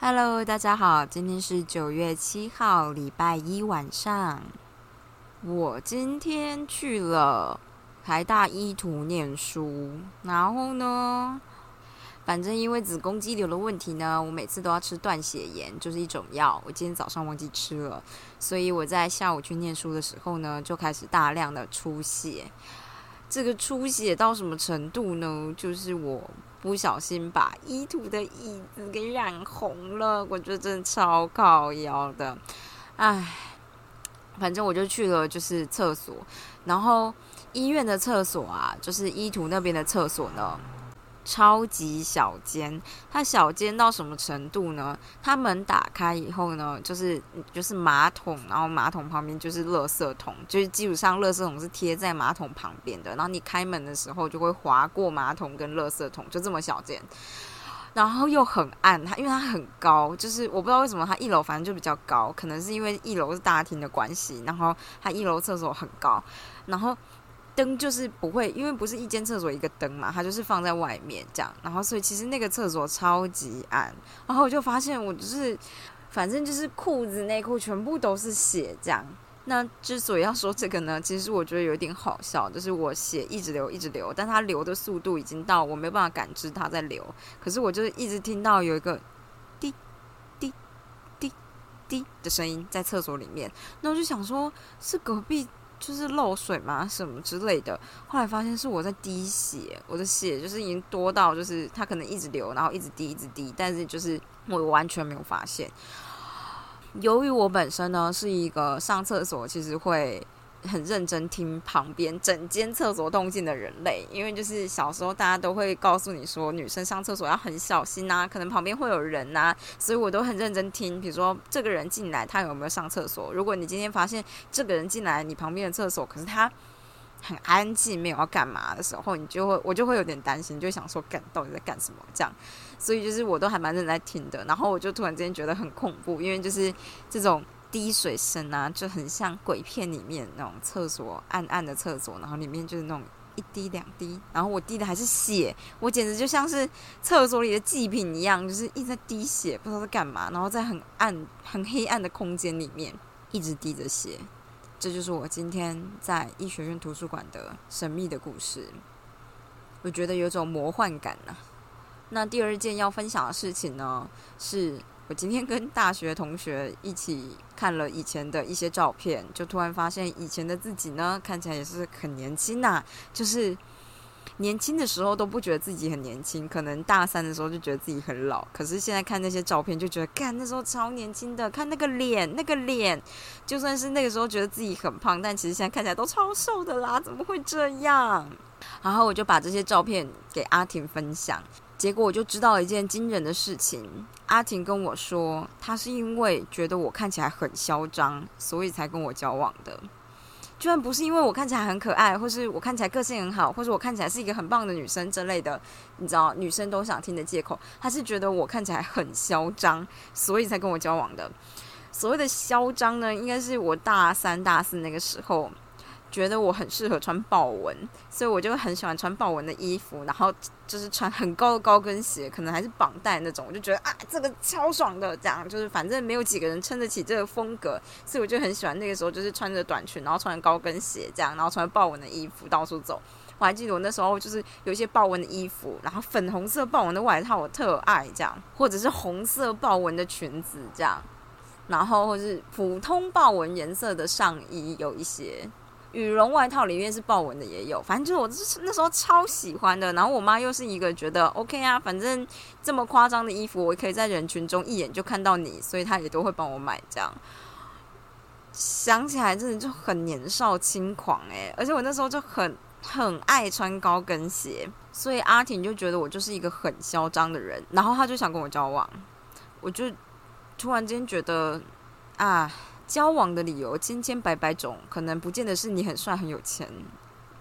Hello，大家好，今天是九月七号，礼拜一晚上。我今天去了台大医图念书，然后呢，反正因为子宫肌瘤的问题呢，我每次都要吃断血盐，就是一种药。我今天早上忘记吃了，所以我在下午去念书的时候呢，就开始大量的出血。这个出血到什么程度呢？就是我不小心把医图的椅子给染红了，我觉得真的超靠腰的，唉。反正我就去了，就是厕所，然后医院的厕所啊，就是医图那边的厕所呢，超级小间。它小间到什么程度呢？它门打开以后呢，就是就是马桶，然后马桶旁边就是垃圾桶，就是基本上垃圾桶是贴在马桶旁边的。然后你开门的时候就会划过马桶跟垃圾桶，就这么小间。然后又很暗，它因为它很高，就是我不知道为什么它一楼反正就比较高，可能是因为一楼是大厅的关系，然后它一楼厕所很高，然后灯就是不会，因为不是一间厕所一个灯嘛，它就是放在外面这样，然后所以其实那个厕所超级暗，然后我就发现我就是反正就是裤子内裤全部都是血这样。那之所以要说这个呢，其实我觉得有点好笑，就是我血一直流，一直流，但它流的速度已经到我没有办法感知它在流，可是我就是一直听到有一个滴滴滴滴的声音在厕所里面，那我就想说，是隔壁就是漏水嘛？什么之类的？后来发现是我在滴血，我的血就是已经多到就是它可能一直流，然后一直滴，一直滴，但是就是我完全没有发现。由于我本身呢是一个上厕所其实会很认真听旁边整间厕所动静的人类，因为就是小时候大家都会告诉你说女生上厕所要很小心呐，可能旁边会有人呐，所以我都很认真听。比如说这个人进来，他有没有上厕所？如果你今天发现这个人进来你旁边的厕所，可是他很安静，没有要干嘛的时候，你就会我就会有点担心，就想说干到底在干什么这样。所以就是我都还蛮认真在听的，然后我就突然之间觉得很恐怖，因为就是这种滴水声啊，就很像鬼片里面那种厕所暗暗的厕所，然后里面就是那种一滴两滴，然后我滴的还是血，我简直就像是厕所里的祭品一样，就是一直在滴血，不知道在干嘛，然后在很暗很黑暗的空间里面一直滴着血，这就是我今天在医学院图书馆的神秘的故事，我觉得有种魔幻感呢。那第二件要分享的事情呢，是我今天跟大学同学一起看了以前的一些照片，就突然发现以前的自己呢，看起来也是很年轻呐。就是年轻的时候都不觉得自己很年轻，可能大三的时候就觉得自己很老。可是现在看那些照片，就觉得，看那时候超年轻的，看那个脸，那个脸，就算是那个时候觉得自己很胖，但其实现在看起来都超瘦的啦，怎么会这样？然后我就把这些照片给阿婷分享。结果我就知道了一件惊人的事情。阿婷跟我说，她是因为觉得我看起来很嚣张，所以才跟我交往的。居然不是因为我看起来很可爱，或是我看起来个性很好，或者我看起来是一个很棒的女生之类的，你知道，女生都想听的借口。她是觉得我看起来很嚣张，所以才跟我交往的。所谓的嚣张呢，应该是我大三、大四那个时候。觉得我很适合穿豹纹，所以我就很喜欢穿豹纹的衣服，然后就是穿很高的高跟鞋，可能还是绑带那种。我就觉得啊，这个超爽的，这样就是反正没有几个人撑得起这个风格，所以我就很喜欢那个时候就是穿着短裙，然后穿着高跟鞋这样，然后穿豹纹的衣服到处走。我还记得我那时候就是有一些豹纹的衣服，然后粉红色豹纹的外套我特爱这样，或者是红色豹纹的裙子这样，然后或是普通豹纹颜色的上衣有一些。羽绒外套里面是豹纹的也有，反正就是我那时候超喜欢的。然后我妈又是一个觉得 OK 啊，反正这么夸张的衣服，我可以在人群中一眼就看到你，所以她也都会帮我买。这样想起来真的就很年少轻狂诶，而且我那时候就很很爱穿高跟鞋，所以阿婷就觉得我就是一个很嚣张的人，然后她就想跟我交往，我就突然间觉得啊。交往的理由千千百百种，可能不见得是你很帅很有钱，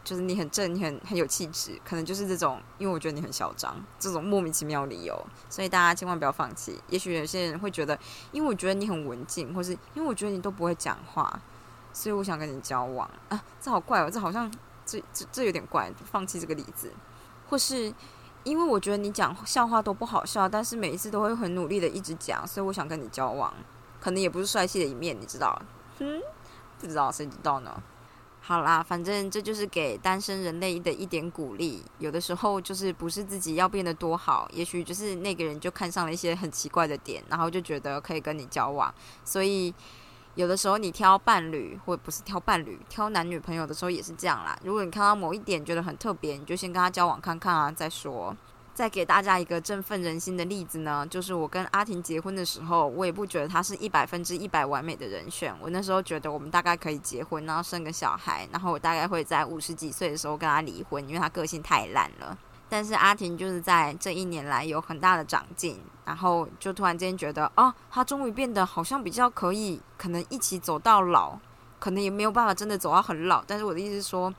就是你很正，你很很有气质，可能就是这种，因为我觉得你很嚣张，这种莫名其妙理由，所以大家千万不要放弃。也许有些人会觉得，因为我觉得你很文静，或是因为我觉得你都不会讲话，所以我想跟你交往啊。这好怪哦，这好像这这这有点怪，放弃这个例子，或是因为我觉得你讲笑话都不好笑，但是每一次都会很努力的一直讲，所以我想跟你交往。可能也不是帅气的一面，你知道？嗯，不知道，谁知道呢？好啦，反正这就是给单身人类的一点鼓励。有的时候就是不是自己要变得多好，也许就是那个人就看上了一些很奇怪的点，然后就觉得可以跟你交往。所以有的时候你挑伴侣，或不是挑伴侣，挑男女朋友的时候也是这样啦。如果你看到某一点觉得很特别，你就先跟他交往看看啊，再说。再给大家一个振奋人心的例子呢，就是我跟阿婷结婚的时候，我也不觉得他是一百分之一百完美的人选。我那时候觉得我们大概可以结婚，然后生个小孩，然后我大概会在五十几岁的时候跟他离婚，因为他个性太烂了。但是阿婷就是在这一年来有很大的长进，然后就突然间觉得，哦，他终于变得好像比较可以，可能一起走到老，可能也没有办法真的走到很老。但是我的意思是说，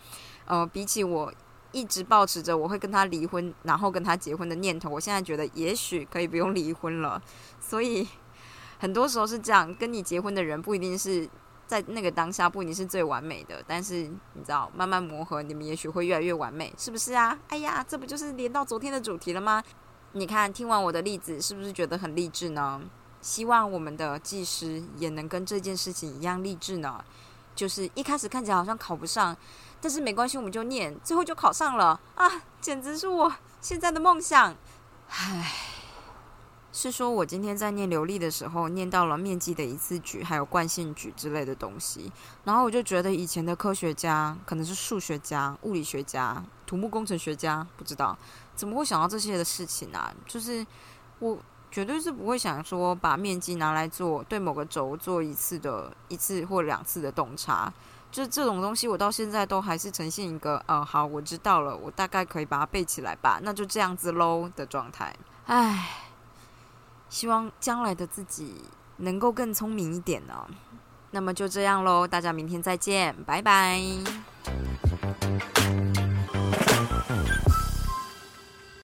呃，比起我。一直保持着我会跟他离婚，然后跟他结婚的念头。我现在觉得也许可以不用离婚了。所以很多时候是这样，跟你结婚的人不一定是在那个当下不一定是最完美的，但是你知道，慢慢磨合，你们也许会越来越完美，是不是啊？哎呀，这不就是连到昨天的主题了吗？你看，听完我的例子，是不是觉得很励志呢？希望我们的技师也能跟这件事情一样励志呢。就是一开始看起来好像考不上，但是没关系，我们就念，最后就考上了啊！简直是我现在的梦想。唉，是说我今天在念流利的时候，念到了面积的一次举，还有惯性举之类的东西，然后我就觉得以前的科学家，可能是数学家、物理学家、土木工程学家，不知道怎么会想到这些的事情啊？就是我。绝对是不会想说把面积拿来做对某个轴做一次的一次或两次的洞察，就这种东西，我到现在都还是呈现一个，呃，好，我知道了，我大概可以把它背起来吧，那就这样子喽的状态。唉，希望将来的自己能够更聪明一点呢。那么就这样喽，大家明天再见，拜拜。